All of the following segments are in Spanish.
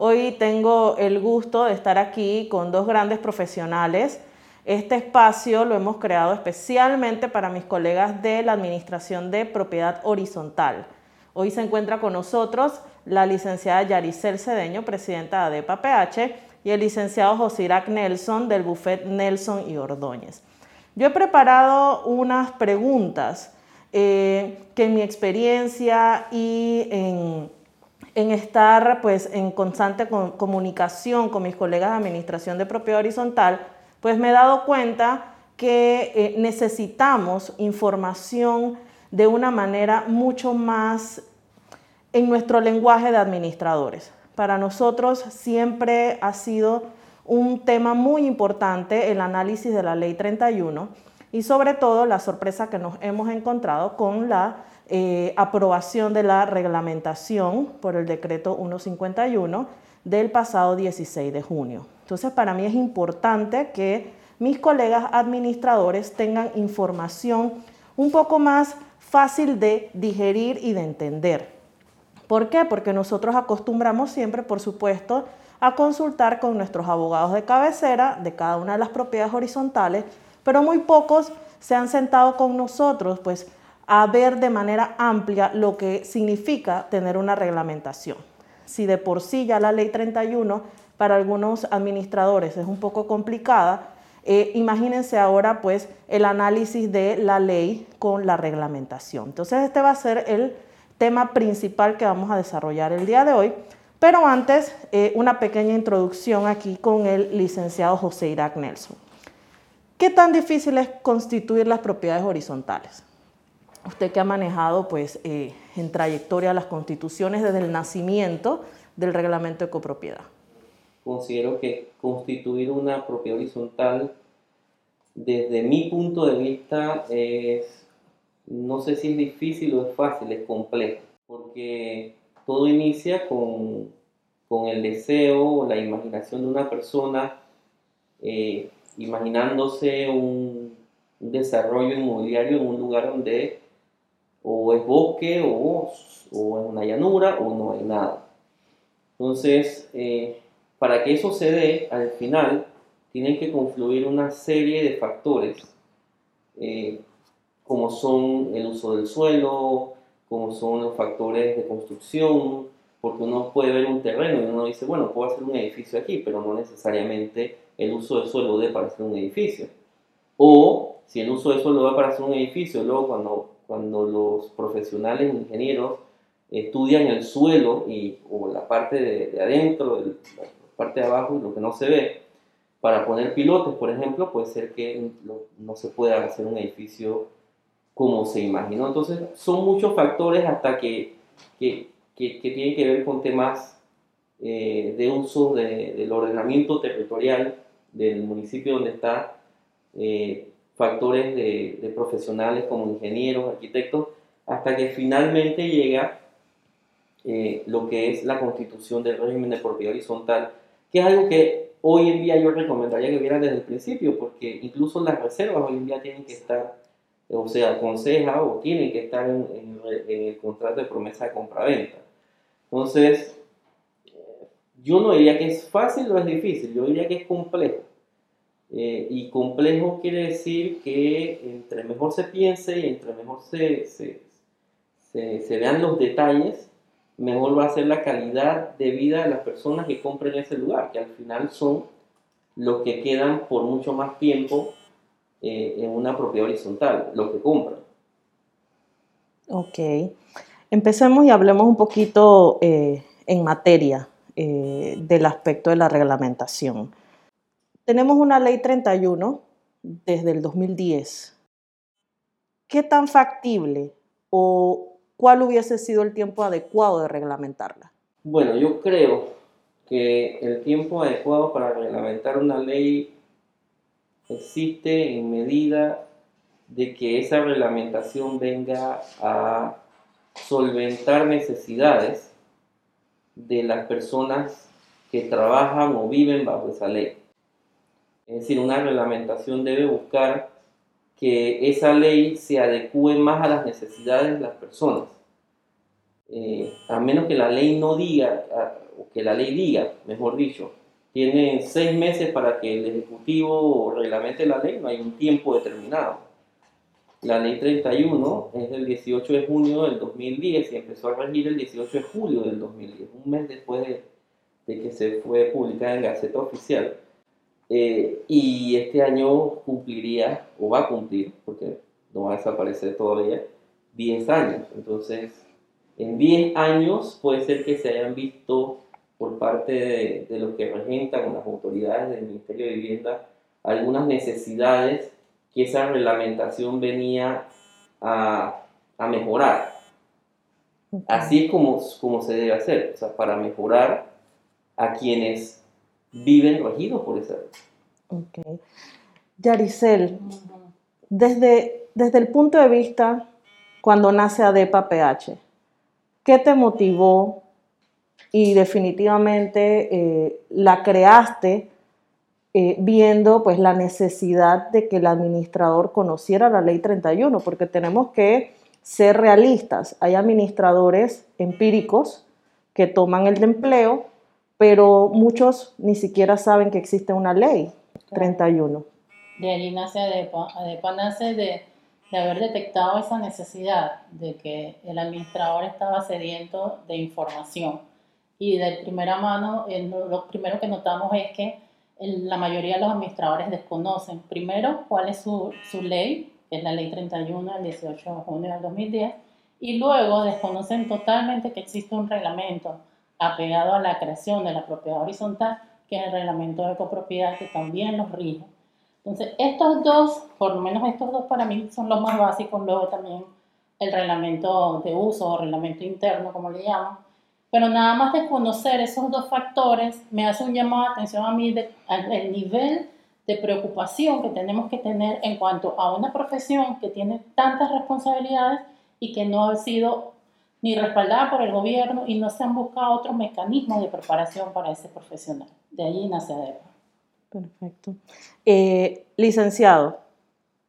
Hoy tengo el gusto de estar aquí con dos grandes profesionales. Este espacio lo hemos creado especialmente para mis colegas de la Administración de Propiedad Horizontal. Hoy se encuentra con nosotros la licenciada Yaricel Cedeño, presidenta de ADEPA PH, y el licenciado José Irak Nelson del Buffet Nelson y Ordóñez. Yo he preparado unas preguntas eh, que en mi experiencia y en, estar pues, en constante comunicación con mis colegas de Administración de Propiedad Horizontal, pues me he dado cuenta que eh, necesitamos información de una manera mucho más en nuestro lenguaje de administradores. Para nosotros siempre ha sido un tema muy importante el análisis de la ley 31 y sobre todo la sorpresa que nos hemos encontrado con la eh, aprobación de la reglamentación por el decreto 151 del pasado 16 de junio. Entonces, para mí es importante que mis colegas administradores tengan información un poco más fácil de digerir y de entender. ¿Por qué? Porque nosotros acostumbramos siempre, por supuesto, a consultar con nuestros abogados de cabecera de cada una de las propiedades horizontales, pero muy pocos se han sentado con nosotros pues a ver de manera amplia lo que significa tener una reglamentación. Si de por sí ya la ley 31 para algunos administradores es un poco complicada, eh, imagínense ahora pues el análisis de la ley con la reglamentación. Entonces este va a ser el tema principal que vamos a desarrollar el día de hoy. Pero antes, eh, una pequeña introducción aquí con el licenciado José Irak Nelson. ¿Qué tan difícil es constituir las propiedades horizontales? Usted que ha manejado pues, eh, en trayectoria las constituciones desde el nacimiento del reglamento de copropiedad. Considero que constituir una propiedad horizontal, desde mi punto de vista, es, no sé si es difícil o es fácil, es complejo, porque todo inicia con, el deseo o la imaginación de una persona, eh, imaginándose un, desarrollo inmobiliario en un lugar donde o es bosque o, o es una llanura o no hay nada. Entonces, eh, para que eso se dé, al final tienen que confluir una serie de factores, eh, como son el uso del suelo, como son los factores de construcción, porque uno puede ver un terreno y uno dice, bueno, puedo hacer un edificio aquí, pero no necesariamente el uso del suelo debe para hacer un edificio. O si el uso del suelo debe para hacer un edificio, luego cuando, cuando los profesionales ingenieros estudian el suelo y, o la parte de, adentro, la parte de abajo y lo que no se ve, para poner pilotes, por ejemplo, puede ser que no se pueda hacer un edificio como se imaginó. Entonces, son muchos factores hasta que, que, que, tienen que ver con temas eh, de uso del ordenamiento territorial del municipio donde está, eh, factores de, de, profesionales como ingenieros, arquitectos, hasta que finalmente llega eh, lo que es la constitución del régimen de propiedad horizontal, que es algo que hoy en día yo recomendaría que vieran desde el principio, porque incluso las reservas hoy en día tienen que estar o sea, aconseja o tiene que estar en, el contrato de promesa de compraventa. Entonces, yo no diría que es fácil o es difícil, yo diría que es complejo. Eh, y complejo quiere decir que entre mejor se piense y entre mejor se, se, se, vean los detalles, mejor va a ser la calidad de vida de las personas que compren ese lugar, que al final son los que quedan por mucho más tiempo eh, en una propiedad horizontal, lo que compran. Ok. Empecemos y hablemos un poquito eh, en materia eh, del aspecto de la reglamentación. Tenemos una ley 31 desde el 2010. ¿Qué tan factible o cuál hubiese sido el tiempo adecuado de reglamentarla? Bueno, yo creo que el tiempo adecuado para reglamentar una ley existe en medida de que esa reglamentación venga a solventar necesidades de las personas que trabajan o viven bajo esa ley. Es decir, una reglamentación debe buscar que esa ley se adecue más a las necesidades de las personas. eh, a menos que la ley no diga, o que la ley diga, mejor dicho, tienen seis meses para que el Ejecutivo reglamente la ley, no hay un tiempo determinado. La ley 31 es del 18 de junio del 2010 y empezó a regir el 18 de julio del 2010, un mes después de, que se fue publicada en Gaceta Oficial. Eh, y este año cumpliría, o va a cumplir, porque no va a desaparecer todavía, 10 años. Entonces, en 10 años puede ser que se hayan visto por parte de, de los que regentan las autoridades del Ministerio de Vivienda algunas necesidades que esa reglamentación venía a, a mejorar. Así es como, como se debe hacer, o sea, para mejorar a quienes viven regidos por esa. Ok. Yaricel, desde, desde el punto de vista cuando nace ADEPA PH, ¿qué te motivó y definitivamente eh, la creaste eh, viendo pues la necesidad de que el administrador conociera la ley 31, porque tenemos que ser realistas. Hay administradores empíricos que toman el de empleo, pero muchos ni siquiera saben que existe una ley 31. De allí nace ADEPA. ADEPA nace de, de haber detectado esa necesidad de que el administrador estaba sediento de información. Y de primera mano, lo primero que notamos es que la mayoría de los administradores desconocen primero cuál es su, su ley, que es la ley 31 del 18 de junio del 2010, y luego desconocen totalmente que existe un reglamento apegado a la creación de la propiedad horizontal, que es el reglamento de copropiedad que también los rige. Entonces, estos dos, por lo menos estos dos para mí son los más básicos, luego también el reglamento de uso o reglamento interno, como le llaman, pero nada más de conocer esos dos factores me hace un llamado de atención a mí del nivel de preocupación que tenemos que tener en cuanto a una profesión que tiene tantas responsabilidades y que no ha sido ni respaldada por el gobierno y no se han buscado otros mecanismos de preparación para ese profesional. De allí nace ADEPA. Perfecto. Eh, licenciado,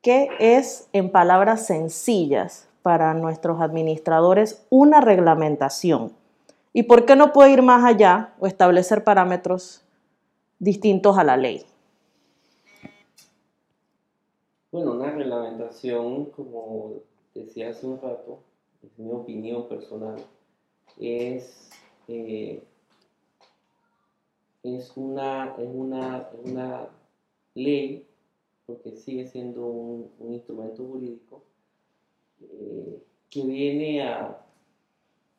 ¿qué es en palabras sencillas para nuestros administradores una reglamentación? ¿Y por qué no puede ir más allá o establecer parámetros distintos a la ley? Bueno, una reglamentación, como decía hace un rato, es mi opinión personal, es, eh, es, una, es, una, una ley, porque sigue siendo un, instrumento jurídico, eh, que viene a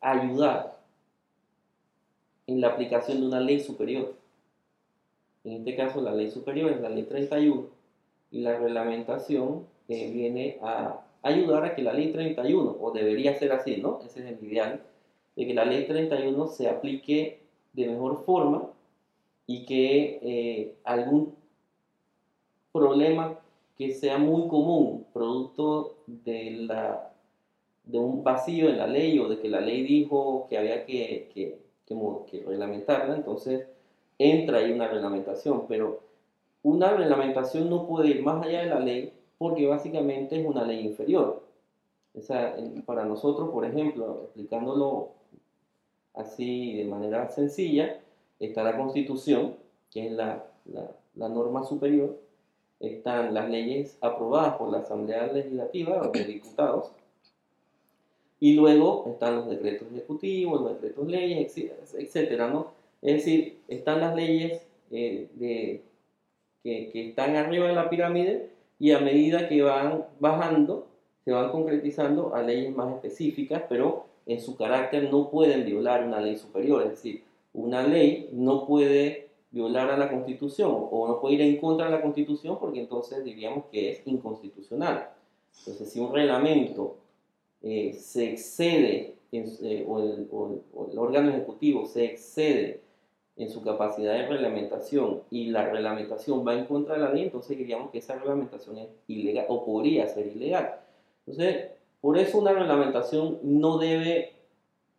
ayudar en la aplicación de una ley superior. En este caso, la ley superior es la ley 31 y la reglamentación eh, viene a ayudar a que la ley 31, o debería ser así, ¿no? Ese es el ideal, de que la ley 31 se aplique de mejor forma y que eh, algún problema que sea muy común, producto de, la, de un vacío en la ley o de que la ley dijo que había que, que que, reglamentarla, entonces entra ahí una reglamentación, pero una reglamentación no puede ir más allá de la ley porque básicamente es una ley inferior. O sea, para nosotros, por ejemplo, explicándolo así de manera sencilla, está la Constitución, que es la, la, la norma superior, están las leyes aprobadas por la Asamblea Legislativa, los diputados, y luego están los decretos ejecutivos, los decretos leyes, etcétera, ¿no? Es decir, están las leyes eh, de, que, que, están arriba de la pirámide y a medida que van bajando, se van concretizando a leyes más específicas, pero en su carácter no pueden violar una ley superior. Es decir, una ley no puede violar a la Constitución o no puede ir en contra de la Constitución porque entonces diríamos que es inconstitucional. Entonces, si un reglamento eh, se excede, eh, o, el, órgano ejecutivo se excede en su capacidad de reglamentación y la reglamentación va en contra de la ley, entonces diríamos que esa reglamentación es ilegal o podría ser ilegal. Entonces, por eso una reglamentación no debe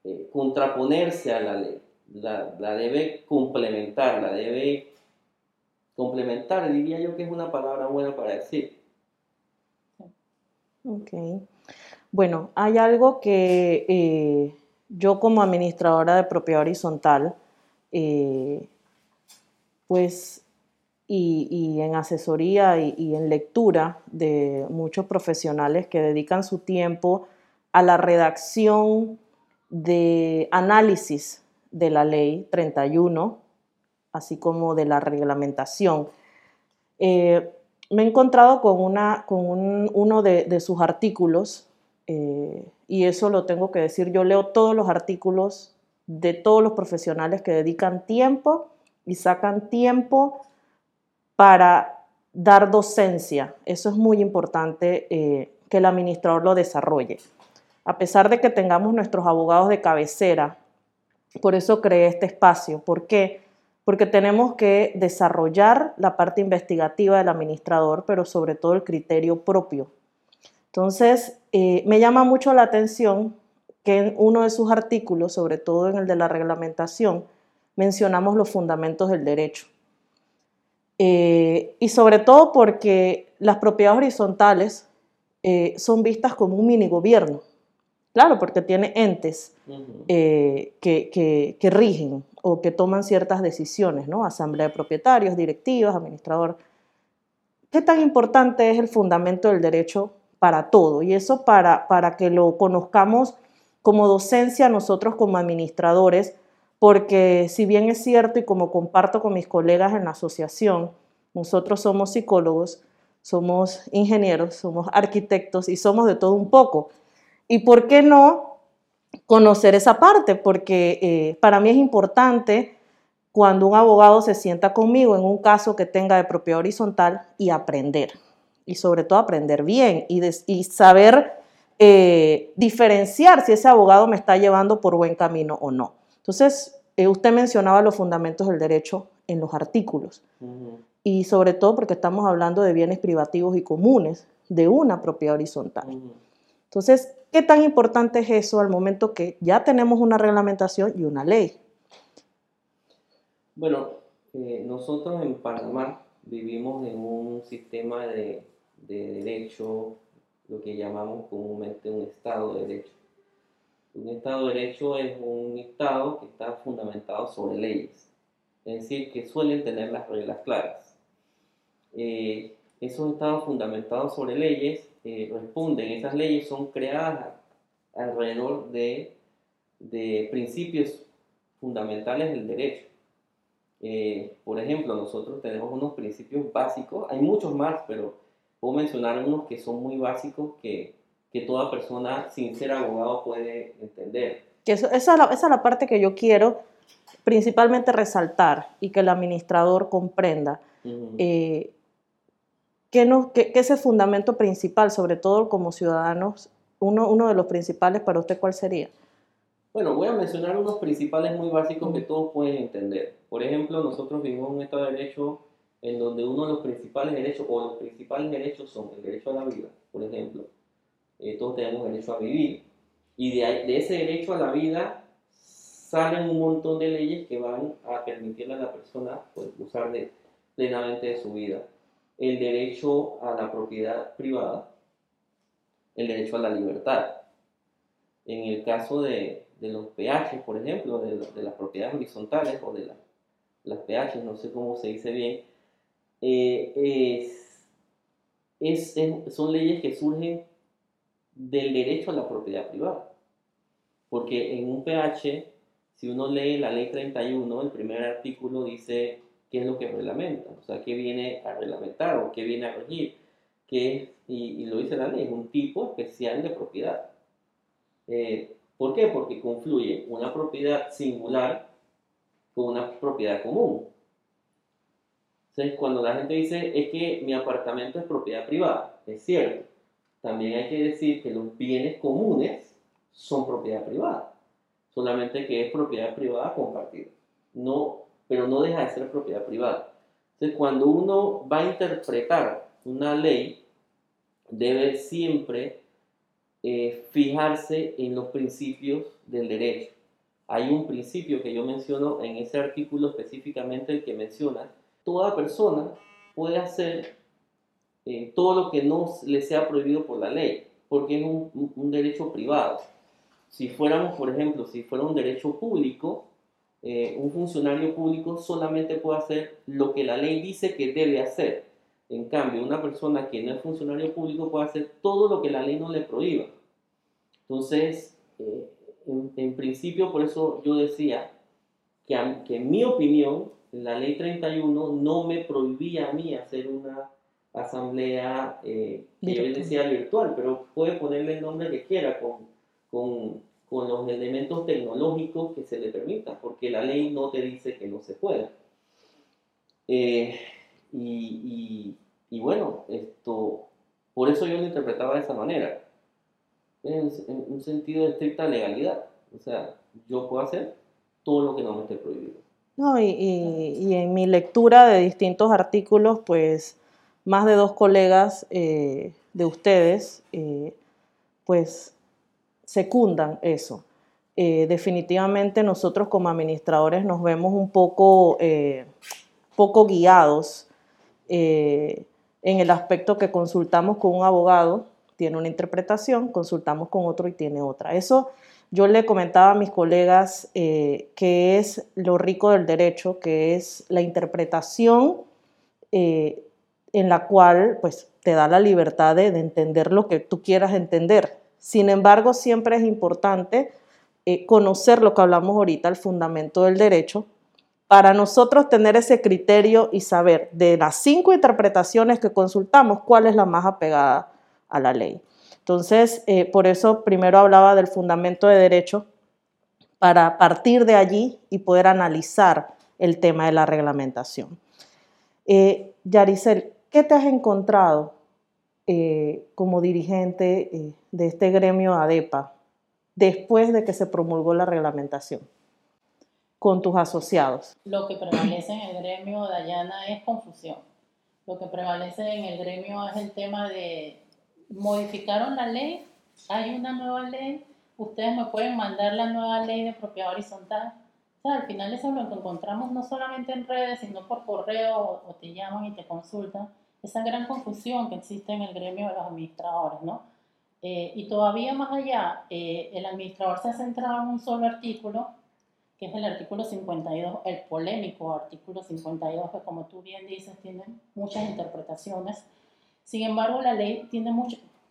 eh, contraponerse a la ley, la, debe complementar, la debe complementar, diría yo que es una palabra buena para decir. Ok. Bueno, hay algo que eh, yo como administradora de propiedad horizontal, eh, pues, y, en asesoría y, en lectura de muchos profesionales que dedican su tiempo a la redacción de análisis de la ley 31, así como de la reglamentación. Eh, me he encontrado con, una, con uno de, sus artículos, eh, y eso lo tengo que decir, yo leo todos los artículos de todos los profesionales que dedican tiempo y sacan tiempo para dar docencia. Eso es muy importante eh, que el administrador lo desarrolle. A pesar de que tengamos nuestros abogados de cabecera, por eso creé este espacio. ¿Por qué? Porque tenemos que desarrollar la parte investigativa del administrador, pero sobre todo el criterio propio. Entonces, eh, me llama mucho la atención que en uno de sus artículos, sobre todo en el de la reglamentación, mencionamos los fundamentos del derecho. Eh, y sobre todo porque las propiedades horizontales eh, son vistas como un mini gobierno. Claro, porque tiene entes eh, que, rigen o que toman ciertas decisiones, ¿no? Asamblea de propietarios, directivas, administrador. ¿Qué tan importante es el fundamento del derecho para todo? Y eso para, para que lo conozcamos como docencia nosotros como administradores, porque si bien es cierto y como comparto con mis colegas en la asociación, nosotros somos psicólogos, somos ingenieros, somos arquitectos y somos de todo un poco. ¿Y por qué no conocer esa parte? Porque eh, para mí es importante cuando un abogado se sienta conmigo en un caso que tenga de propiedad horizontal y aprender. Y sobre todo aprender bien y, y saber eh, diferenciar si ese abogado me está llevando por buen camino o no. Entonces, eh, usted mencionaba los fundamentos del derecho en los artículos y sobre todo porque estamos hablando de bienes privativos y comunes de una propiedad horizontal. Entonces, ¿qué tan importante es eso al momento que ya tenemos una reglamentación y una ley? Bueno, eh, nosotros en Panamá vivimos en un sistema de, de derecho lo que llamamos comúnmente un Estado de Derecho. Un Estado de Derecho es un Estado que está fundamentado sobre leyes, es decir, que suelen tener las reglas claras. Eh, esos estados fundamentados sobre leyes eh, responden, esas leyes son creadas alrededor de, de principios fundamentales del derecho. Eh, por ejemplo, nosotros tenemos unos principios básicos, hay muchos más, pero puedo mencionar unos que son muy básicos que, que toda persona sin ser abogado puede entender. Que esa, es la, esa, es la, parte que yo quiero principalmente resaltar y que el administrador comprenda. Eh, ¿qué, no, qué, es el fundamento principal, sobre todo como ciudadanos? Uno, uno de los principales para usted, ¿cuál sería? Bueno, voy a mencionar unos principales muy básicos que todos pueden entender. Por ejemplo, nosotros vivimos en un Estado de Derecho en donde uno de los principales derechos, o los principales derechos son el derecho a la vida, por ejemplo. Eh, todos tenemos derecho a vivir. Y de, de, ese derecho a la vida salen un montón de leyes que van a permitirle a la persona pues, usar de, plenamente de su vida. El derecho a la propiedad privada, el derecho a la libertad. En el caso de, de los PH, por ejemplo, de, de, las propiedades horizontales o de las PH, no sé cómo se dice bien, eh, es, son leyes que surgen del derecho a la propiedad privada. Porque en un PH, si uno lee la ley 31, el primer artículo dice qué es lo que reglamenta, o sea, qué viene a reglamentar o qué viene a regir, que y, lo dice la ley, es un tipo especial de propiedad. Eh, ¿Por qué? Porque confluye una propiedad singular con una propiedad común. Entonces, cuando la gente dice es que mi apartamento es propiedad privada, es cierto. También hay que decir que los bienes comunes son propiedad privada, solamente que es propiedad privada compartida. No, pero no deja de ser propiedad privada. Entonces, cuando uno va a interpretar una ley, debe siempre eh, fijarse en los principios del derecho. Hay un principio que yo menciono en ese artículo específicamente, el que menciona toda persona puede hacer eh, todo lo que no le sea prohibido por la ley, porque es un, derecho privado. si fuéramos, por ejemplo, si fuera un derecho público, eh, un funcionario público solamente puede hacer lo que la ley dice que debe hacer. En cambio, una persona que no es funcionario público puede hacer todo lo que la ley no le prohíba. Entonces, eh, en, principio, por eso yo decía que, que, en mi opinión, la ley 31 no me prohibía a mí hacer una asamblea, eh, que yo decía virtual, pero puede ponerle el nombre que quiera con, con con los elementos tecnológicos que se le permitan, porque la ley no te dice que no se pueda. Eh, y, y, bueno, esto, por eso yo lo interpretaba de esa manera, en, un sentido de estricta legalidad. O sea, yo puedo hacer todo lo que no me esté prohibido. No, y, y, en mi lectura de distintos artículos, pues más de dos colegas eh, de ustedes, eh, pues secundan eso. Eh, definitivamente nosotros como administradores nos vemos un poco, poco guiados en el aspecto que consultamos con un abogado, tiene una interpretación, consultamos con otro y tiene otra. Eso yo le comentaba a mis colegas que es lo rico del derecho, que es la interpretación en la cual pues, te da la libertad de entender lo que tú quieras entender sin embargo, siempre es importante eh, conocer lo que hablamos ahorita, el fundamento del derecho, para nosotros tener ese criterio y saber de las cinco interpretaciones que consultamos, cuál es la más apegada a la ley. Entonces, eh, por eso primero hablaba del fundamento de derecho, para partir de allí y poder analizar el tema de la reglamentación. Eh, Yaricel, ¿qué te has encontrado eh, como dirigente eh, de este gremio ADEPA después de que se promulgó la reglamentación con tus asociados? Lo que prevalece en el gremio, Dayana, es confusión. Lo que prevalece en el gremio es el tema de modificaron la ley, hay una nueva ley, ustedes me pueden mandar la nueva ley de propiedad horizontal. O sea, al final eso lo encontramos no solamente en redes, sino por correo o te llaman y te consultan esa gran confusión que existe en el gremio de los administradores, ¿no? Eh, y todavía más allá, eh, el administrador se ha centrado en un solo artículo, que es el artículo 52, el polémico artículo 52, que como tú bien dices, tiene muchas interpretaciones. Sin embargo, la ley tiene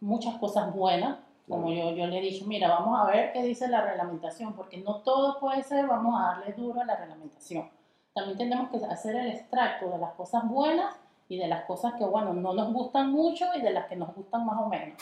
muchas cosas buenas, como yo, yo le he dicho, mira, vamos a ver qué dice la reglamentación, porque no todo puede ser, vamos a darle duro a la reglamentación. También tenemos que hacer el extracto de las cosas buenas y de las cosas que, bueno, no nos gustan mucho y de las que nos gustan más o menos.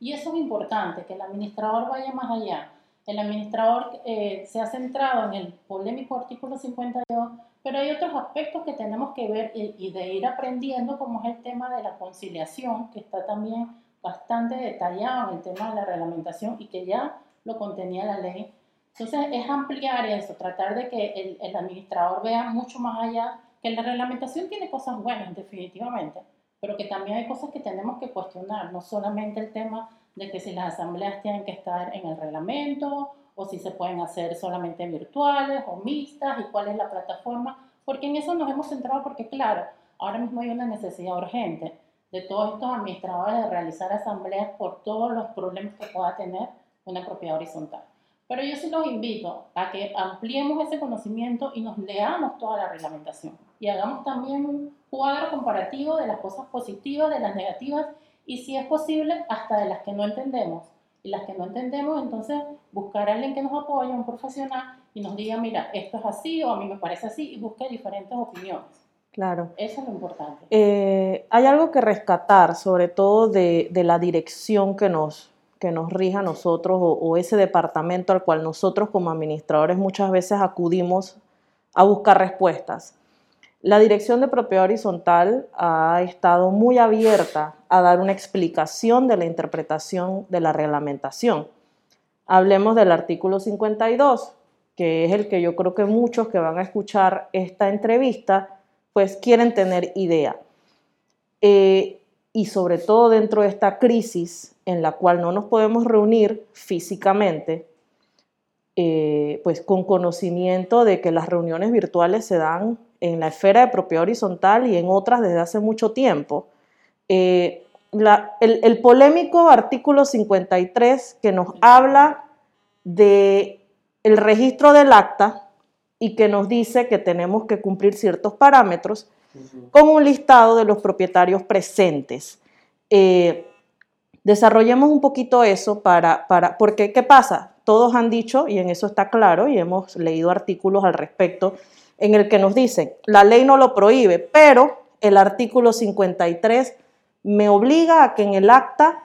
Y eso es importante, que el administrador vaya más allá. El administrador eh, se ha centrado en el polémico artículo 52, pero hay otros aspectos que tenemos que ver y, y de ir aprendiendo, como es el tema de la conciliación, que está también bastante detallado en el tema de la reglamentación y que ya lo contenía la ley. Entonces es ampliar eso, tratar de que el, el administrador vea mucho más allá que la reglamentación tiene cosas buenas, definitivamente, pero que también hay cosas que tenemos que cuestionar, no solamente el tema de que si las asambleas tienen que estar en el reglamento o si se pueden hacer solamente virtuales o mixtas y cuál es la plataforma, porque en eso nos hemos centrado porque claro, ahora mismo hay una necesidad urgente de todos estos administradores de realizar asambleas por todos los problemas que pueda tener una propiedad horizontal. Pero yo sí los invito a que ampliemos ese conocimiento y nos leamos toda la reglamentación y hagamos también un cuadro comparativo de las cosas positivas, de las negativas y si es posible hasta de las que no entendemos. Y las que no entendemos, entonces buscar a alguien que nos apoye, un profesional, y nos diga, mira, esto es así o a mí me parece así y busque diferentes opiniones. Claro. Eso es lo importante. Eh, hay algo que rescatar, sobre todo de, de la dirección que nos, que nos rija a nosotros o, ese departamento al cual nosotros como administradores muchas veces acudimos a buscar respuestas. La Dirección de Propiedad Horizontal ha estado muy abierta a dar una explicación de la interpretación de la reglamentación. Hablemos del artículo 52, que es el que yo creo que muchos que van a escuchar esta entrevista, pues quieren tener idea. Eh, y sobre todo dentro de esta crisis en la cual no nos podemos reunir físicamente, eh, pues con conocimiento de que las reuniones virtuales se dan en la esfera de propiedad horizontal y en otras desde hace mucho tiempo. Eh, el, polémico artículo 53 que nos habla de el registro del acta y que nos dice que tenemos que cumplir ciertos parámetros con un listado de los propietarios presentes. Eh, desarrollemos un poquito eso para, para, porque ¿qué pasa? Todos han dicho, y en eso está claro, y hemos leído artículos al respecto, en el que nos dicen, la ley no lo prohíbe, pero el artículo 53 me obliga a que en el acta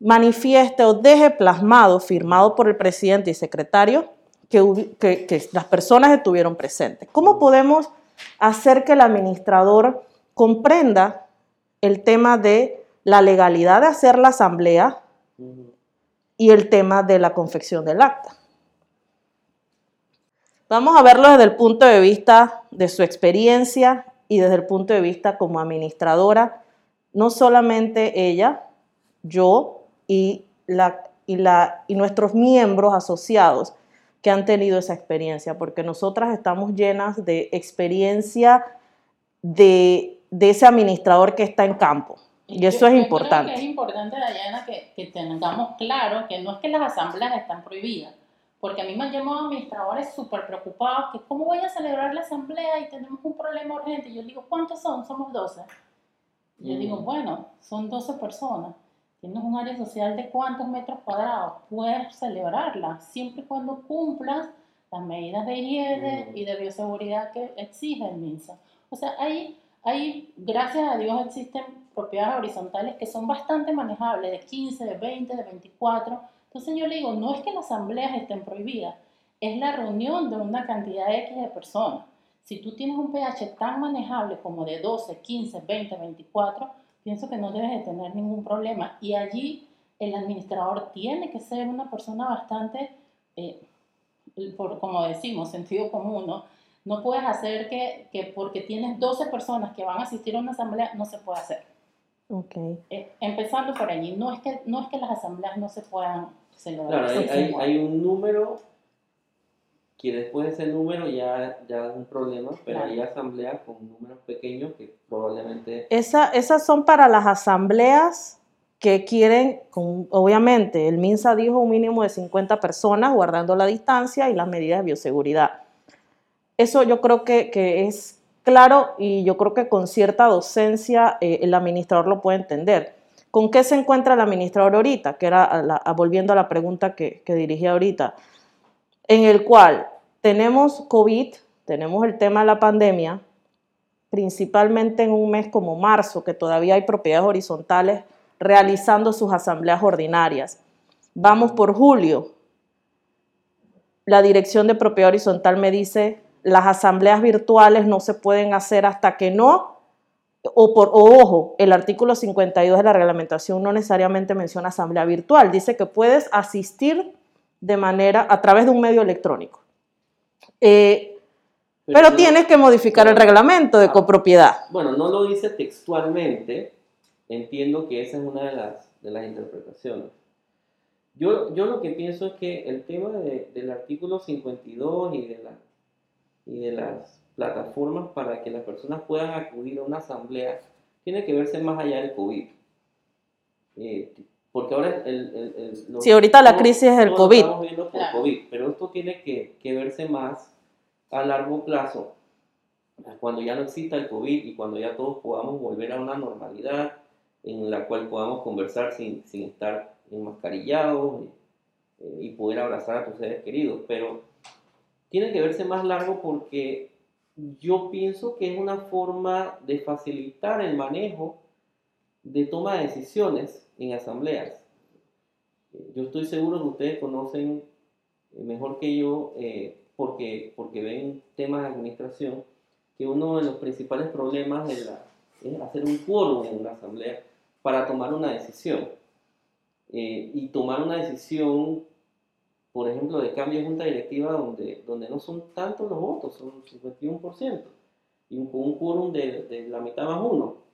manifieste o deje plasmado, firmado por el presidente y secretario, que, que, las personas estuvieron presentes. ¿Cómo podemos hacer que el administrador comprenda el tema de la legalidad de hacer la asamblea y el tema de la confección del acta? Vamos a verlo desde el punto de vista de su experiencia y desde el punto de vista como administradora, no solamente ella, yo, y, la, y, la, y nuestros miembros asociados que han tenido esa experiencia, porque nosotras estamos llenas de experiencia de, de ese administrador que está en campo. Y eso es importante. es importante, Dayana, que, que, tengamos claro que no es que las asambleas están prohibidas, porque a mí me han llamado administradores súper preocupados, que cómo voy a celebrar la asamblea y tenemos un problema urgente. Y yo digo, ¿cuántos son? Somos 12. Y yo digo, mm. bueno, son 12 personas tienes un área social de cuántos metros cuadrados, puedes celebrarla, siempre y cuando cumplas las medidas de higiene y de bioseguridad que exige el MINSA. O sea, ahí, ahí, gracias a Dios, existen propiedades horizontales que son bastante manejables, de 15, de 20, de 24. Entonces yo le digo, no es que las asambleas estén prohibidas, es la reunión de una cantidad X de personas. Si tú tienes un pH tan manejable como de 12, 15, 20, 24, pienso que no debes de tener ningún problema. Y allí el administrador tiene que ser una persona bastante, eh, por, como decimos, sentido común, ¿no? No puedes hacer que, que, porque tienes 12 personas que van a asistir a una asamblea, no se puede hacer. Okay. Eh, empezando por allí, no es, que, no es que las asambleas no se puedan Claro, hay, hay, hay un número que después de ese número ya, ya es un problema, pero hay asambleas con números pequeños que probablemente... Esa, esas son para las asambleas que quieren, con, obviamente, el MINSA dijo un mínimo de 50 personas guardando la distancia y las medidas de bioseguridad. Eso yo creo que, que es claro y yo creo que con cierta docencia eh, el administrador lo puede entender. ¿Con qué se encuentra el administrador ahorita? Que era, volviendo a la pregunta que, que dirigí ahorita en el cual tenemos COVID, tenemos el tema de la pandemia, principalmente en un mes como marzo, que todavía hay propiedades horizontales realizando sus asambleas ordinarias. Vamos por julio. La dirección de propiedad horizontal me dice, las asambleas virtuales no se pueden hacer hasta que no, o por ojo, el artículo 52 de la reglamentación no necesariamente menciona asamblea virtual, dice que puedes asistir de manera, a través de un medio electrónico. Eh, pero, tienes que modificar el reglamento de ah, copropiedad. Bueno, no lo dice textualmente, entiendo que esa es una de las, de las interpretaciones. Yo, yo lo que pienso es que el tema del artículo 52 y de, la, y de las plataformas para que las personas puedan acudir a una asamblea tiene que verse más allá del COVID. Eh, porque ahora el... el, sí, ahorita la crisis es el COVID. Estamos viendo por COVID, pero esto tiene que, que, verse más a largo plazo, cuando ya no exista el COVID y cuando ya todos podamos volver a una normalidad en la cual podamos conversar sin, sin estar enmascarillados eh, y poder abrazar a tus seres queridos. Pero tiene que verse más largo porque yo pienso que es una forma de facilitar el manejo de toma de decisiones en asambleas. Eh, yo estoy seguro que ustedes conocen eh, mejor que yo, eh, porque, porque ven temas de administración, que uno de los principales problemas de la, es hacer un quórum en una asamblea para tomar una decisión. y tomar una decisión, por ejemplo, de cambio de junta directiva donde, donde no son tantos los votos, son 51%, y con un quórum de, de la mitad más uno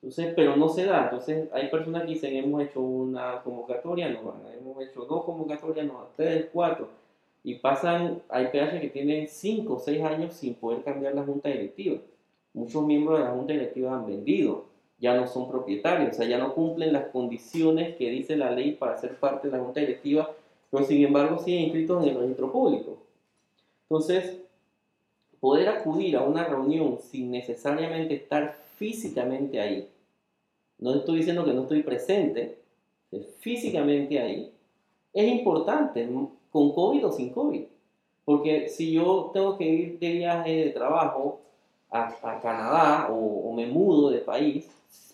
entonces, pero no se da. Entonces, hay personas que dicen, hemos hecho una convocatoria, no van. Hemos hecho dos convocatorias, no van. Tres, cuatro. Y pasan, hay PH que tienen cinco o seis años sin poder cambiar la junta directiva. Muchos miembros de la junta directiva han vendido, ya no son propietarios, o sea, ya no cumplen las condiciones que dice la ley para ser parte de la junta directiva pero sin embargo siguen inscritos en el registro público. Entonces, poder acudir a una reunión sin necesariamente estar físicamente ahí, no estoy diciendo que no estoy presente, físicamente ahí, es importante, con COVID o sin COVID. Porque si yo tengo que ir de viaje de trabajo a, Canadá o, me mudo de país,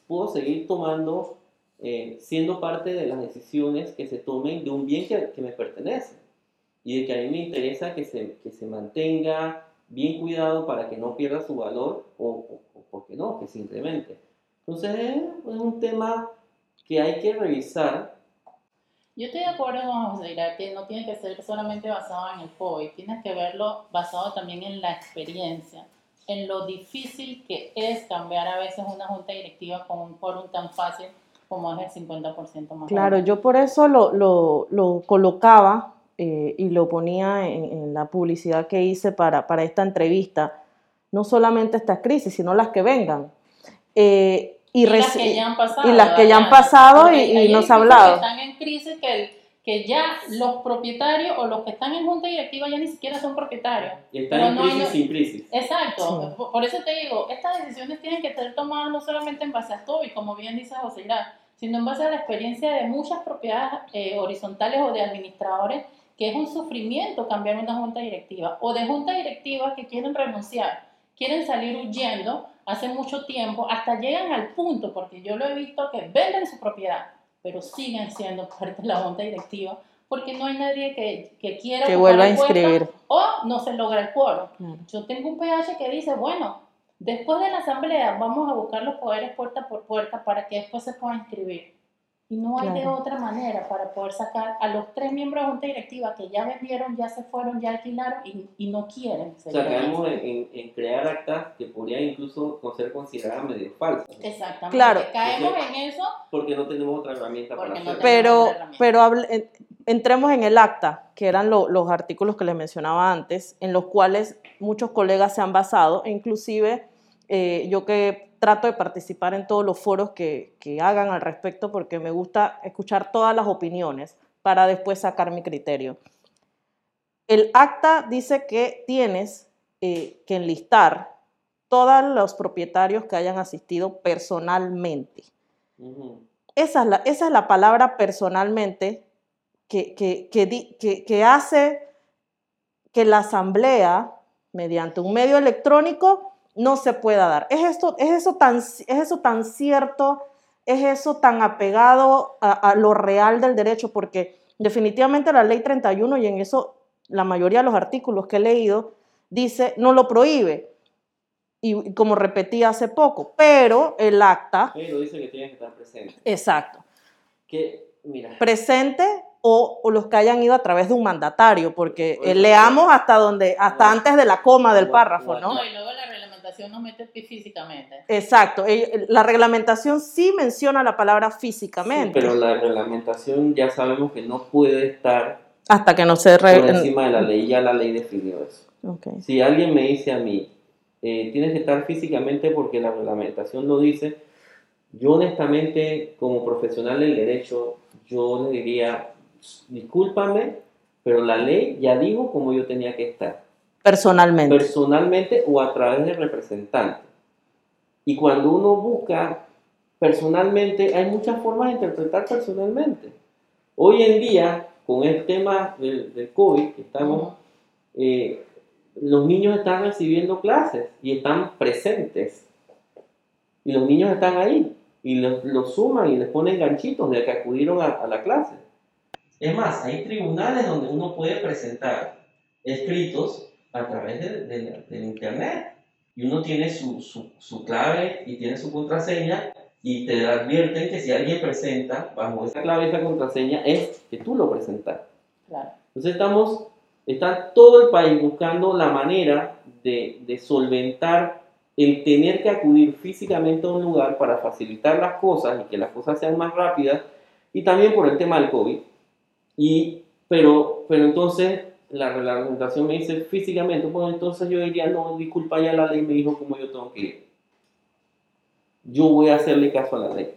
puedo seguir tomando, eh, siendo parte de las decisiones que se tomen de un bien que, que, me pertenece. Y de que a mí me interesa que se, que se mantenga bien cuidado para que no pierda su valor o, o, porque no, que se incremente. Entonces es un tema que hay que revisar. Yo estoy de acuerdo con José que no tiene que ser solamente basado en el COVID, tienes que verlo basado también en la experiencia, en lo difícil que es cambiar a veces una junta directiva con un quórum tan fácil como es el 50% más. Claro, yo por eso lo, lo, lo colocaba eh, y lo ponía en, la publicidad que hice para, para esta entrevista, no solamente esta crisis, sino las que vengan. Eh, y, las que ya han pasado. Y las que ya han pasado y, nos ha hablado. están en crisis que, que ya los propietarios o los que están en junta directiva ya ni siquiera son propietarios. Y están en crisis sin crisis. Exacto. Por eso te digo, estas decisiones tienen que ser tomadas no solamente en base a y como bien dice José Irán, sino en base a la experiencia de muchas propiedades eh, horizontales o de administradores, que es un sufrimiento cambiar una junta directiva, o de juntas directivas que quieren renunciar, quieren salir huyendo hace mucho tiempo, hasta llegan al punto, porque yo lo he visto, que venden su propiedad, pero siguen siendo parte de la junta directiva, porque no hay nadie que, que quiera que vuelva a inscribir o no se logra el quórum. Yo tengo un PH que dice, bueno, después de la asamblea vamos a buscar los poderes puerta por puerta para que después se pueda inscribir. Y no hay de otra manera para poder sacar a los tres miembros de junta directiva que ya vendieron, ya se fueron, ya alquilaron y, y no quieren. O sea, caemos en, en, crear actas que podrían incluso ser consideradas medio falsas. Exactamente. Claro. Caemos en eso. Porque no tenemos otra herramienta para hacerlo. pero, pero entremos en el acta, que eran los artículos que les mencionaba antes, en los cuales muchos colegas se han basado, e inclusive eh, yo que trato de participar en todos los foros que, que, hagan al respecto porque me gusta escuchar todas las opiniones para después sacar mi criterio. El acta dice que tienes eh, que enlistar todos los propietarios que hayan asistido personalmente. esa, es la, esa, es la, palabra personalmente que, que, que hace que la asamblea, mediante un medio electrónico, no se pueda dar. ¿Es, esto, es, eso, tan, ¿Es eso tan cierto? ¿Es eso tan apegado a, lo real del derecho? Porque definitivamente la ley 31, y en eso la mayoría de los artículos que he leído, dice, no lo prohíbe. Y como repetí hace poco, pero el acta... Pero dice que tiene que estar presente. Exacto. Que, mira. Presente o, los que hayan ido a través de un mandatario, porque leamos hasta donde, hasta antes de la coma del párrafo, ¿no? no y luego la reglamentación nos mete físicamente. Exacto, la reglamentación sí menciona la palabra físicamente. pero la reglamentación ya sabemos que no puede estar hasta que no se por encima de la ley, ya la ley definió eso. Si alguien me dice a mí, eh, tienes que estar físicamente porque la reglamentación lo dice, yo honestamente como profesional del derecho, yo le diría, discúlpame, pero la ley ya dijo cómo yo tenía que estar. Personalmente. Personalmente o a través del representante. Y cuando uno busca personalmente, hay muchas formas de interpretar personalmente. Hoy en día, con el tema del, COVID, que estamos, eh, los niños están recibiendo clases y están presentes. Y los niños están ahí y los, suman y les ponen ganchitos de que acudieron a la clase. Es más, hay tribunales donde uno puede presentar escritos a través de, del internet y uno tiene su, su, su, clave y tiene su contraseña y te advierten que si alguien presenta bajo esa clave, esa contraseña, es que tú lo presentas. Entonces estamos, está todo el país buscando la manera de, de solventar el tener que acudir físicamente a un lugar para facilitar las cosas y que las cosas sean más rápidas y también por el tema del COVID. Y, pero, pero entonces la reglamentación me dice físicamente, pues entonces yo diría, no, disculpa, ya la ley me dijo cómo yo tengo que ir. Yo voy a hacerle caso a la ley.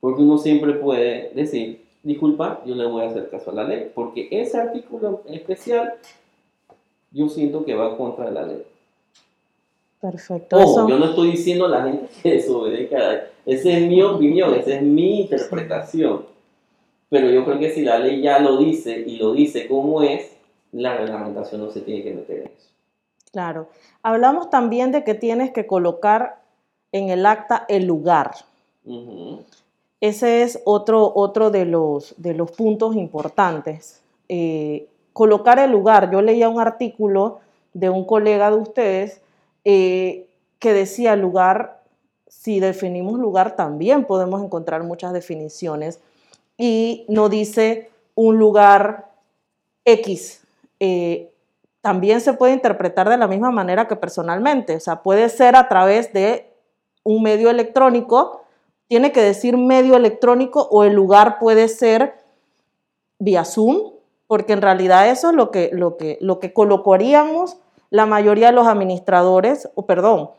Porque uno siempre puede decir, disculpa, yo le voy a hacer caso a la ley, porque ese artículo especial yo siento que va contra la ley. Perfecto. Ojo, eso- yo no estoy diciendo a la gente que desobedezca. Esa es mi opinión, esa es mi interpretación. Pero yo creo que si la ley ya lo dice y lo dice como es, la reglamentación no se tiene que meter en eso. Claro. Hablamos también de que tienes que colocar en el acta el lugar. Ese es otro, otro de, los, de los puntos importantes. Eh, colocar el lugar. Yo leía un artículo de un colega de ustedes eh, que decía lugar, si definimos lugar también podemos encontrar muchas definiciones y no dice un lugar X. Eh, también se puede interpretar de la misma manera que personalmente, o sea, puede ser a través de un medio electrónico, tiene que decir medio electrónico o el lugar puede ser vía Zoom, porque en realidad eso es lo que, lo que, lo que colocaríamos la mayoría de los administradores, o perdón,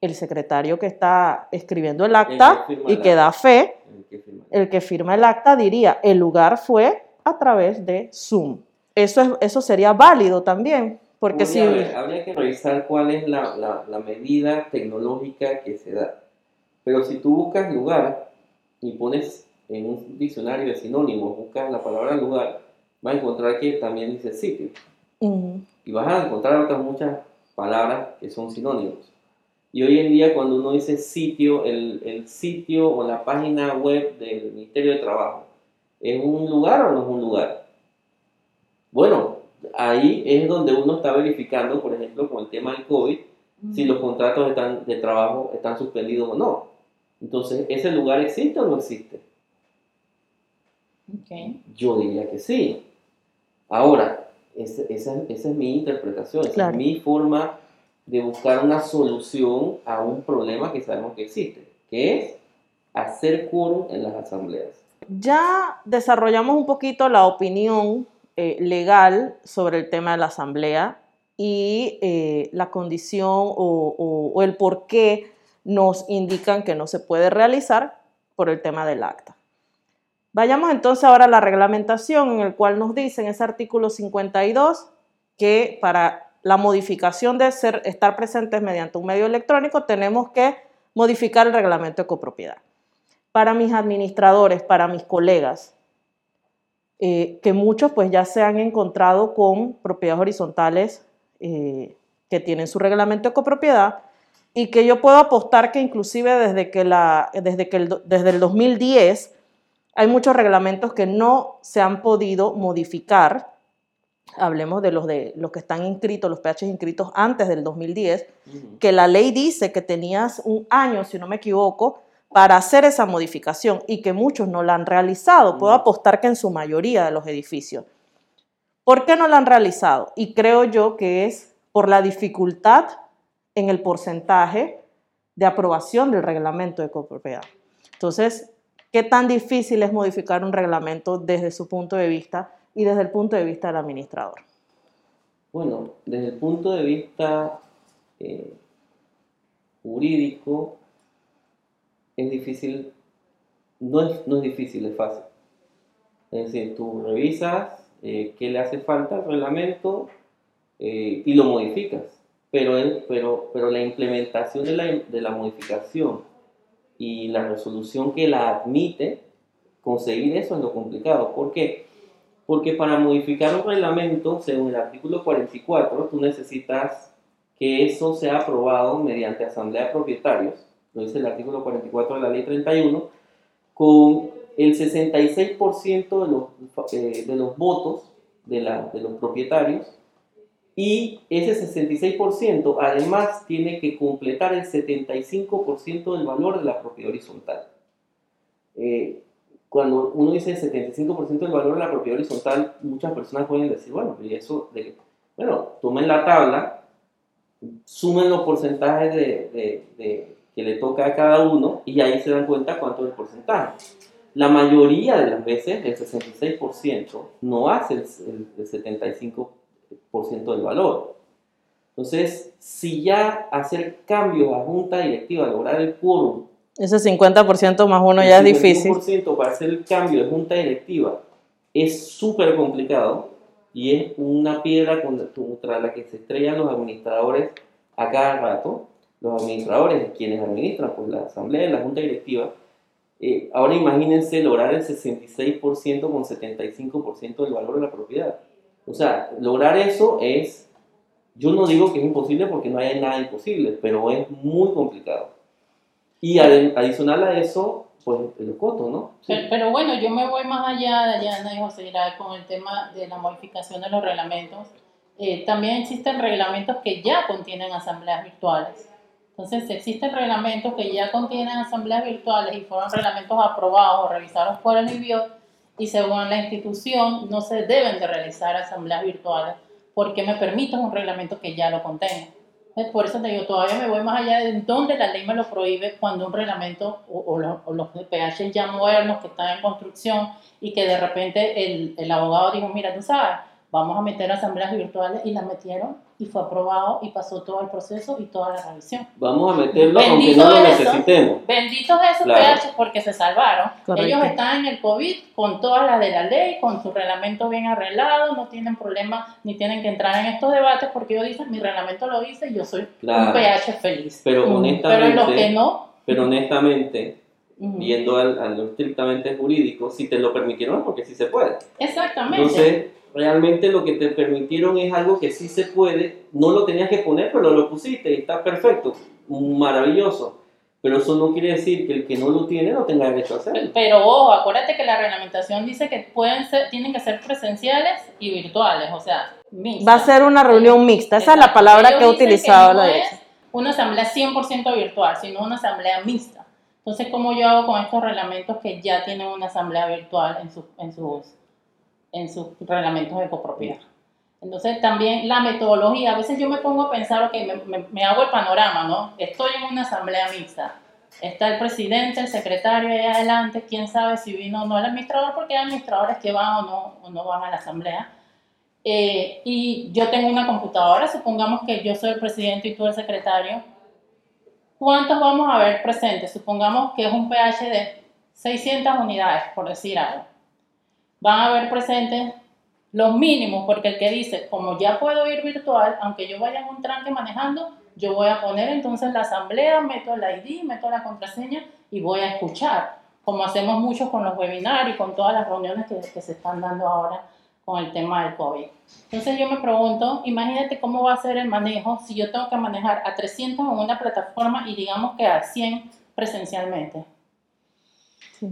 el secretario que está escribiendo el acta y que da fe, que firma. el que firma el acta diría, el lugar fue a través de Zoom. Eso, es, eso sería válido también, porque si... Haber- habría que revisar cuál es la, la- la medida tecnológica que se da. Pero si tú buscas lugar y pones en un diccionario de sinónimos, buscas la palabra lugar, vas a encontrar que también dice sitio. Y vas a encontrar otras muchas palabras que son sinónimos. Y hoy en día cuando uno dice sitio, el, el sitio o la página web del Ministerio de Trabajo, ¿es un lugar o no es un lugar? Bueno, ahí es donde uno está verificando, por ejemplo, con el tema del COVID, si los contratos están, de trabajo están suspendidos o no. Entonces, ¿ese lugar existe o no existe? Yo diría que sí. Ahora, esa, esa es mi interpretación, esa Claro. es mi forma de buscar una solución a un problema que sabemos que existe, que es hacer quórum en las asambleas. Ya desarrollamos un poquito la opinión eh, legal sobre el tema de la asamblea y eh, la condición o, el por qué nos indican que no se puede realizar por el tema del acta. Vayamos entonces ahora a la reglamentación en el cual nos dice en ese artículo 52 que para la modificación de ser, estar presentes mediante un medio electrónico tenemos que modificar el reglamento de copropiedad para mis administradores, para mis colegas, eh, que muchos pues ya se han encontrado con propiedades horizontales eh, que tienen su reglamento de copropiedad y que yo puedo apostar que inclusive desde, que la, desde, que desde el 2010 hay muchos reglamentos que no se han podido modificar. Hablemos de los, de los que están inscritos, los PH inscritos antes del 2010, Ujú. que la ley dice que tenías un año, si no me equivoco, para hacer esa modificación y que muchos no la han realizado. Puedo apostar que en su mayoría de los edificios. ¿Por qué no la han realizado? Y creo yo que es por la dificultad en el porcentaje de aprobación del reglamento de copropiedad. Entonces, ¿qué tan difícil es modificar un reglamento desde su punto de vista y desde el punto de vista del administrador? Bueno, desde el punto de vista eh, jurídico, es difícil, no es, no es difícil, es fácil. Es decir, tú revisas eh, qué le hace falta al reglamento eh, y lo modificas, pero, el- pero, pero la implementación de la, de la modificación y la resolución que la admite, conseguir eso es lo complicado. ¿Por qué? Porque para modificar un reglamento, según el artículo 44, tú necesitas que eso sea aprobado mediante asamblea de propietarios, lo dice el artículo 44 de la ley 31, con el 66% de los, eh, de los votos de, la- de los propietarios y ese 66% además tiene que completar el 75% del valor de la propiedad horizontal. Eh, cuando uno dice el 75% del valor de la propiedad horizontal, muchas personas pueden decir, bueno, ¿y eso de? Bueno, tomen la tabla, sumen los porcentajes de, de- de- que le toca a cada uno y ahí se dan cuenta cuánto es el porcentaje. La mayoría de las veces, el 66% no hace el- el 75% del valor. Entonces, si ya hacer cambios a junta directiva, lograr el quórum Ese 50% más uno ya es difícil. 51% para hacer el cambio de junta directiva es súper complicado y es una piedra contra la que se estrellan los administradores a cada rato. Los administradores, quienes administran pues, la asamblea la junta directiva, eh, ahora imagínense lograr el 66% con 75% del valor de la propiedad. O sea, lograr eso es, yo no digo que es imposible porque no hay nada imposible, pero es muy complicado. Y adicional a eso, pues el coto, ¿no? Pero, bueno, yo me voy más allá, allá y José con el tema de la modificación de los reglamentos. Eh, también existen reglamentos que ya contienen asambleas virtuales. Entonces, existen reglamentos que ya contienen asambleas virtuales y fueron reglamentos aprobados o revisados por el IBIOT y según la institución no se deben de realizar asambleas virtuales porque me permiten un reglamento que ya lo contenga. Por eso te digo, todavía me voy más allá de donde la ley me lo prohíbe cuando un reglamento o, los PH ya modernos que están en construcción y que de repente el, el abogado dijo, mira, tú sabes, vamos a meter asambleas virtuales y las metieron y fue aprobado y pasó todo el proceso y toda la revisión. Vamos a meterlo aunque no lo necesitemos. Benditos esos PH porque se salvaron. Ellos están en el COVID con todas las de la ley, con su reglamento bien arreglado, no tienen problema ni tienen que entrar en estos debates porque ellos dicen, mi reglamento lo dice y yo soy un PH feliz. Pero honestamente, pero los que no, pero honestamente, viendo al, a lo estrictamente jurídico, si te lo permitieron porque sí se puede. Exactamente. Entonces, realmente lo que te permitieron es algo que sí se puede, no lo tenías que poner, pero lo pusiste y está perfecto, maravilloso. Pero eso no quiere decir que el que no lo tiene no tenga derecho a hacerlo. Pero ojo, acuérdate que la reglamentación dice que pueden ser, tienen que ser presenciales y virtuales, o sea, Va a ser una reunión mixta, esa es la palabra que he utilizado la derecha. Una asamblea 100% virtual, sino una asamblea mixta. Entonces, ¿cómo yo hago con estos reglamentos que ya tienen una asamblea virtual en, su, en sus en sus reglamentos de copropiedad. Entonces también la metodología, a veces yo me pongo a pensar, ok, me, me, hago el panorama, ¿no? Estoy en una asamblea mixta, está el presidente, el secretario ahí adelante, quién sabe si vino o no el administrador, porque hay administradores que van o no, o no van a la asamblea. Eh, y yo tengo una computadora, supongamos que yo soy el presidente y tú el secretario. ¿Cuántos vamos a ver presentes? Supongamos que es un pH de 600 unidades, por decir algo van a ver presentes los mínimos, porque el que dice, como ya puedo ir virtual, aunque yo vaya en un tranque manejando, yo voy a poner entonces la asamblea, meto el ID, meto la contraseña y voy a escuchar, como hacemos muchos con los webinars y con todas las reuniones que, que se están dando ahora con el tema del COVID. Entonces yo me pregunto, imagínate cómo va a ser el manejo si yo tengo que manejar a 300 en una plataforma y digamos que a 100 presencialmente.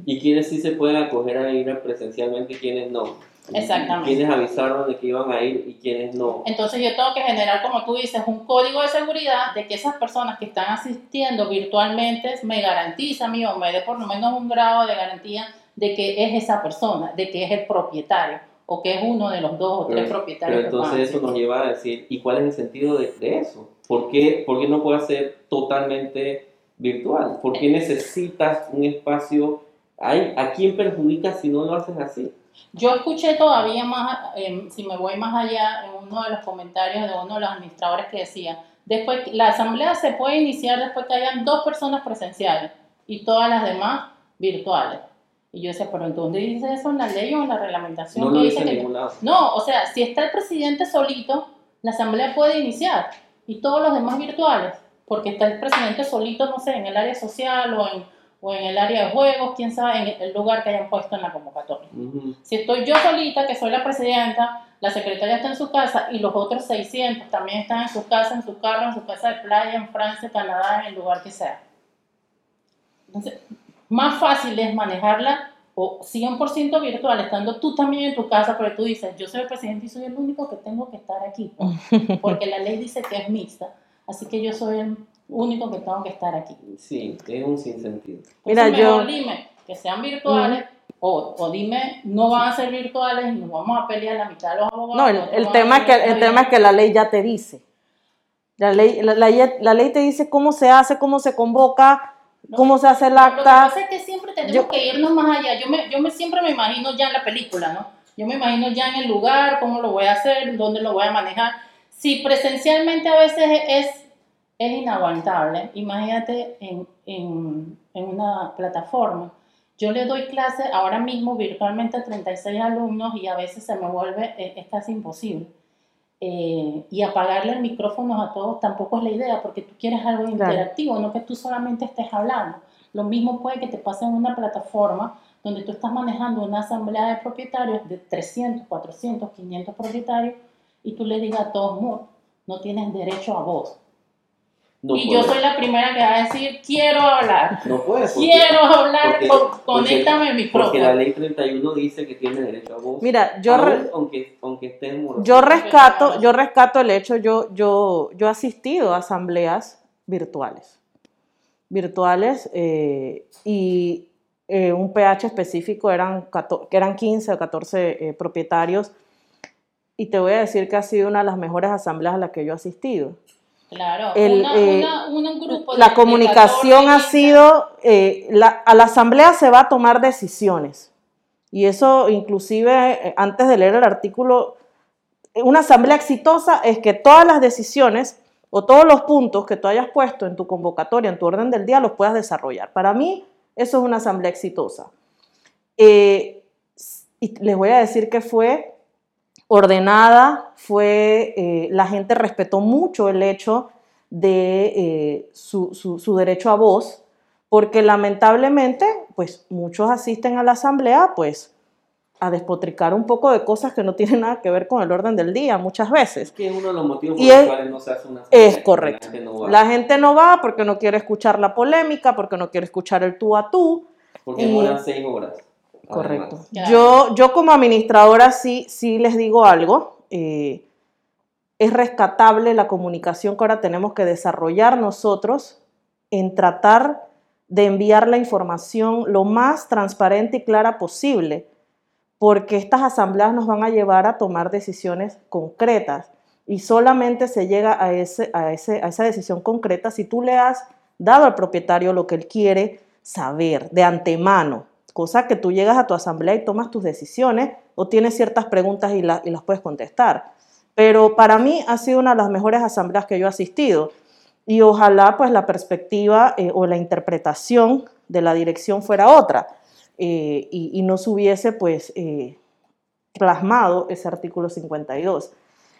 Y quiénes sí se pueden acoger a ir presencialmente y quiénes no. Exactamente. Quiénes avisaron de que iban a ir y quiénes no. Entonces yo tengo que generar, como tú dices, un código de seguridad de que esas personas que están asistiendo virtualmente me garantizan mí o me dé por lo menos un grado de garantía de que es esa persona, de que es el propietario o que es uno de los dos o tres propietarios. Pero entonces eso nos lleva a decir, ¿y cuál es el sentido de, de eso? ¿Por qué, ¿Por qué no puede ser totalmente virtual? ¿Por qué necesitas un espacio ¿A quién perjudica si no lo haces así? Yo escuché todavía más, em, si me voy más allá, en uno de los comentarios de uno de los administradores que decía, después la asamblea se puede iniciar después que hayan dos personas presenciales y todas las demás virtuales. Y yo decía, pero ¿dónde dice eso en la ley o en la reglamentación? No lo dice en ningún lado. No, o sea, si está el presidente solito, la asamblea puede iniciar y todos los demás virtuales, porque está el presidente solito, no sé, en el área social o en o en el área de juegos, quién sabe, en el lugar que hayan puesto en la convocatoria. Si estoy yo solita, que soy la presidenta, la secretaria está en su casa y los otros 600 también están en su casa, en su carro, en su casa de playa, en Francia, Canadá, en el lugar que sea. Entonces, más fácil es manejarla o 100% virtual, estando tú también en tu casa, pero tú dices, yo soy el presidente y soy el único que tengo que estar aquí, porque la ley dice que es mixta, así que yo soy el único que tengo que estar aquí. Sí, es un sinsentido. Mira, yo... dime que sean virtuales. O, o, dime, no van a ser virtuales y nos vamos a pelear la mitad de los abogados. No, el, tema, es que, el tema es que la ley ya te dice. La ley, la, la, ley te dice cómo se hace, cómo se convoca, cómo se hace el acta. Lo que pasa es que siempre tenemos que irnos más allá. Yo, me, yo me, siempre me imagino ya en la película, ¿no? Yo me imagino ya en el lugar, cómo lo voy a hacer, dónde lo voy a manejar. Si presencialmente a veces es es inaguantable. Imagínate en, en, en una plataforma. Yo le doy clase ahora mismo virtualmente a 36 alumnos y a veces se me vuelve, eh, es casi imposible. Eh, y apagarle el micrófono a todos tampoco es la idea, porque tú quieres algo interactivo, no que tú solamente estés hablando. Lo mismo puede que te pase en una plataforma donde tú estás manejando una asamblea de propietarios de 300, 400, 500 propietarios y tú le digas a todos, no, no tienes derecho a voz y yo soy la primera que va a decir, quiero hablar. No puedes. quiero hablar, conéctame el micrófono. Porque la ley 31 dice que tiene derecho a voz. Mira, yo, aunque, aunque esté yo rescato, yo rescato el hecho, yo, yo, yo he asistido a asambleas virtuales. Virtuales eh, y eh, un pH específico eran, que eran 15 o 14 eh, propietarios. Y te voy a decir que ha sido una de las mejores asambleas a las que yo he asistido Claro, eh, un grupo la comunicación ha sido, eh, a la asamblea se va a tomar decisiones. Y eso inclusive eh, antes de leer el artículo, una asamblea exitosa es que todas las decisiones o todos los puntos que tú hayas puesto en tu convocatoria, en tu orden del día, los puedas desarrollar. Para mí, eso es una asamblea exitosa. y les voy a decir que fue ordenada, fue, eh, la gente respetó mucho el hecho de eh, su, derecho a voz, porque lamentablemente, pues muchos asisten a la asamblea, pues a despotricar un poco de cosas que no tienen nada que ver con el orden del día muchas veces. Es que uno de los motivos por los cuales no se hace una asamblea. Es correcto. La gente, no va. porque no quiere escuchar la polémica, porque no quiere escuchar el tú a tú. Porque demoran seis horas. Correcto. Yo, yo como administradora sí, sí les digo algo. Eh, es rescatable la comunicación que ahora tenemos que desarrollar nosotros en tratar de enviar la información lo más transparente y clara posible, porque estas asambleas nos van a llevar a tomar decisiones concretas y solamente se llega a, ese, a, ese, a esa decisión concreta si tú le has dado al propietario lo que él quiere saber de antemano cosa que tú llegas a tu asamblea y tomas tus decisiones o tienes ciertas preguntas y, las puedes contestar. Pero para mí ha sido una de las mejores asambleas que yo he asistido y ojalá pues la perspectiva eh, o la interpretación de la dirección fuera otra eh, y, no se hubiese pues eh, plasmado ese artículo 52.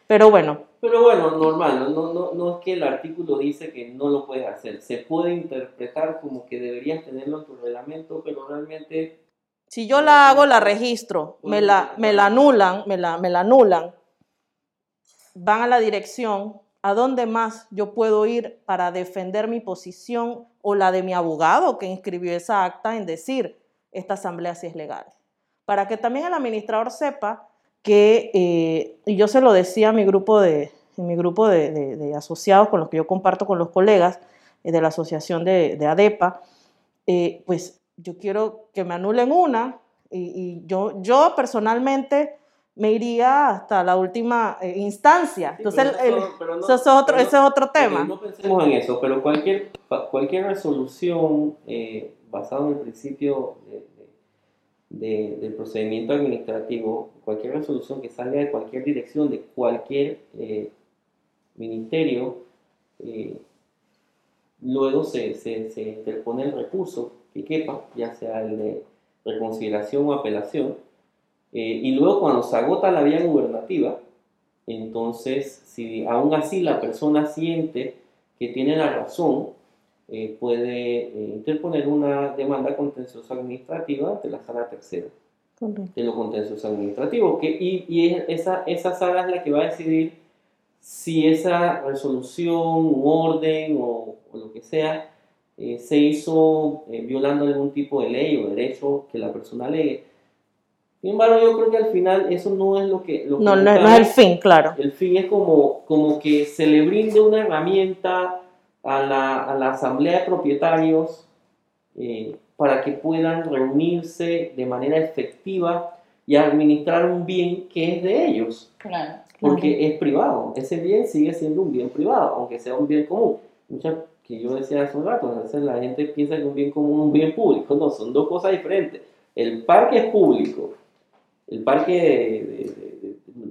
Pero bueno. Pero bueno, normal, no, no, no, es que el artículo dice que no lo puedes hacer. Se puede interpretar como que deberías tenerlo en tu reglamento, pero realmente... Si yo la hago, la registro, me la, me la anulan, me la, me la anulan, van a la dirección, ¿a dónde más yo puedo ir para defender mi posición o la de mi abogado que inscribió esa acta en decir esta asamblea sí es legal? Para que también el administrador sepa que, eh, y yo se lo decía a mi grupo de, mi grupo de, asociados con los que yo comparto con los colegas eh, de la asociación de, ADEPA, eh, pues yo quiero que me anulen una y, yo, yo personalmente me iría hasta la última instancia. Entonces, eso, es otro, ese es otro tema. No pensemos en eso, pero cualquier, cualquier resolución basada en el principio de, del procedimiento administrativo, cualquier resolución que salga de cualquier dirección, de cualquier eh, ministerio, eh, luego se, se, se, interpone el recurso que quepa, ya sea el de reconsideración o apelación, eh, y luego cuando se agota la vía gubernativa, entonces si aún así la persona siente que tiene la razón, eh, puede eh, interponer una demanda contenciosa administrativa ante la sala tercera de lo contencioso administrativo. Que, y, y esa, esa sala es la que va a decidir si esa resolución, un orden o, lo que sea eh, se hizo violando algún tipo de ley o derecho que la persona alegue. Sin embargo, yo creo que al final eso no es lo que... Lo no, no, es el fin, claro. El fin es como, como que se le brinde una herramienta a la, asamblea de propietarios eh, para que puedan reunirse de manera efectiva y administrar un bien que es de ellos. Porque es privado, ese bien sigue siendo un bien privado, aunque sea un bien común. Muchas que yo decía hace un rato, a veces la gente piensa que un bien común es un bien público. No, son dos cosas diferentes. El parque es público, el parque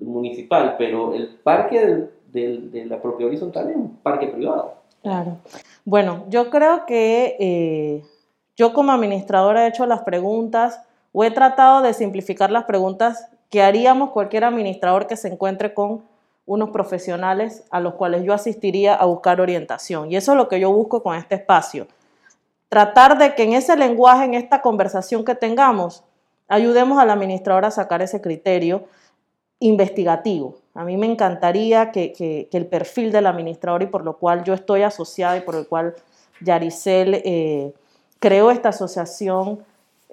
municipal, pero el parque de la propiedad horizontal es un parque privado. Claro. Bueno, yo creo que, eh, Yo como administradora he hecho las preguntas o he tratado de simplificar las preguntas que haríamos cualquier administrador que se encuentre con unos profesionales a los cuales yo asistiría a buscar orientación. Y eso es lo que yo busco con este espacio. Tratar de que en ese lenguaje, en esta conversación que tengamos, ayudemos al administrador a sacar ese criterio investigativo. A mí me encantaría que, el perfil del administrador y por lo cual yo estoy asociada y por el cual Yaricel eh, creó esta asociación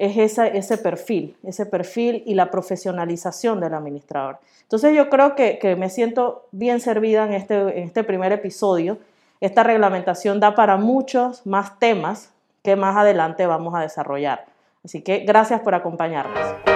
es ese perfil, ese perfil y la profesionalización del administrador. Entonces yo creo que, me siento bien servida en este, en este primer episodio. Esta reglamentación da para muchos más temas que más adelante vamos a desarrollar. Así que gracias por acompañarnos.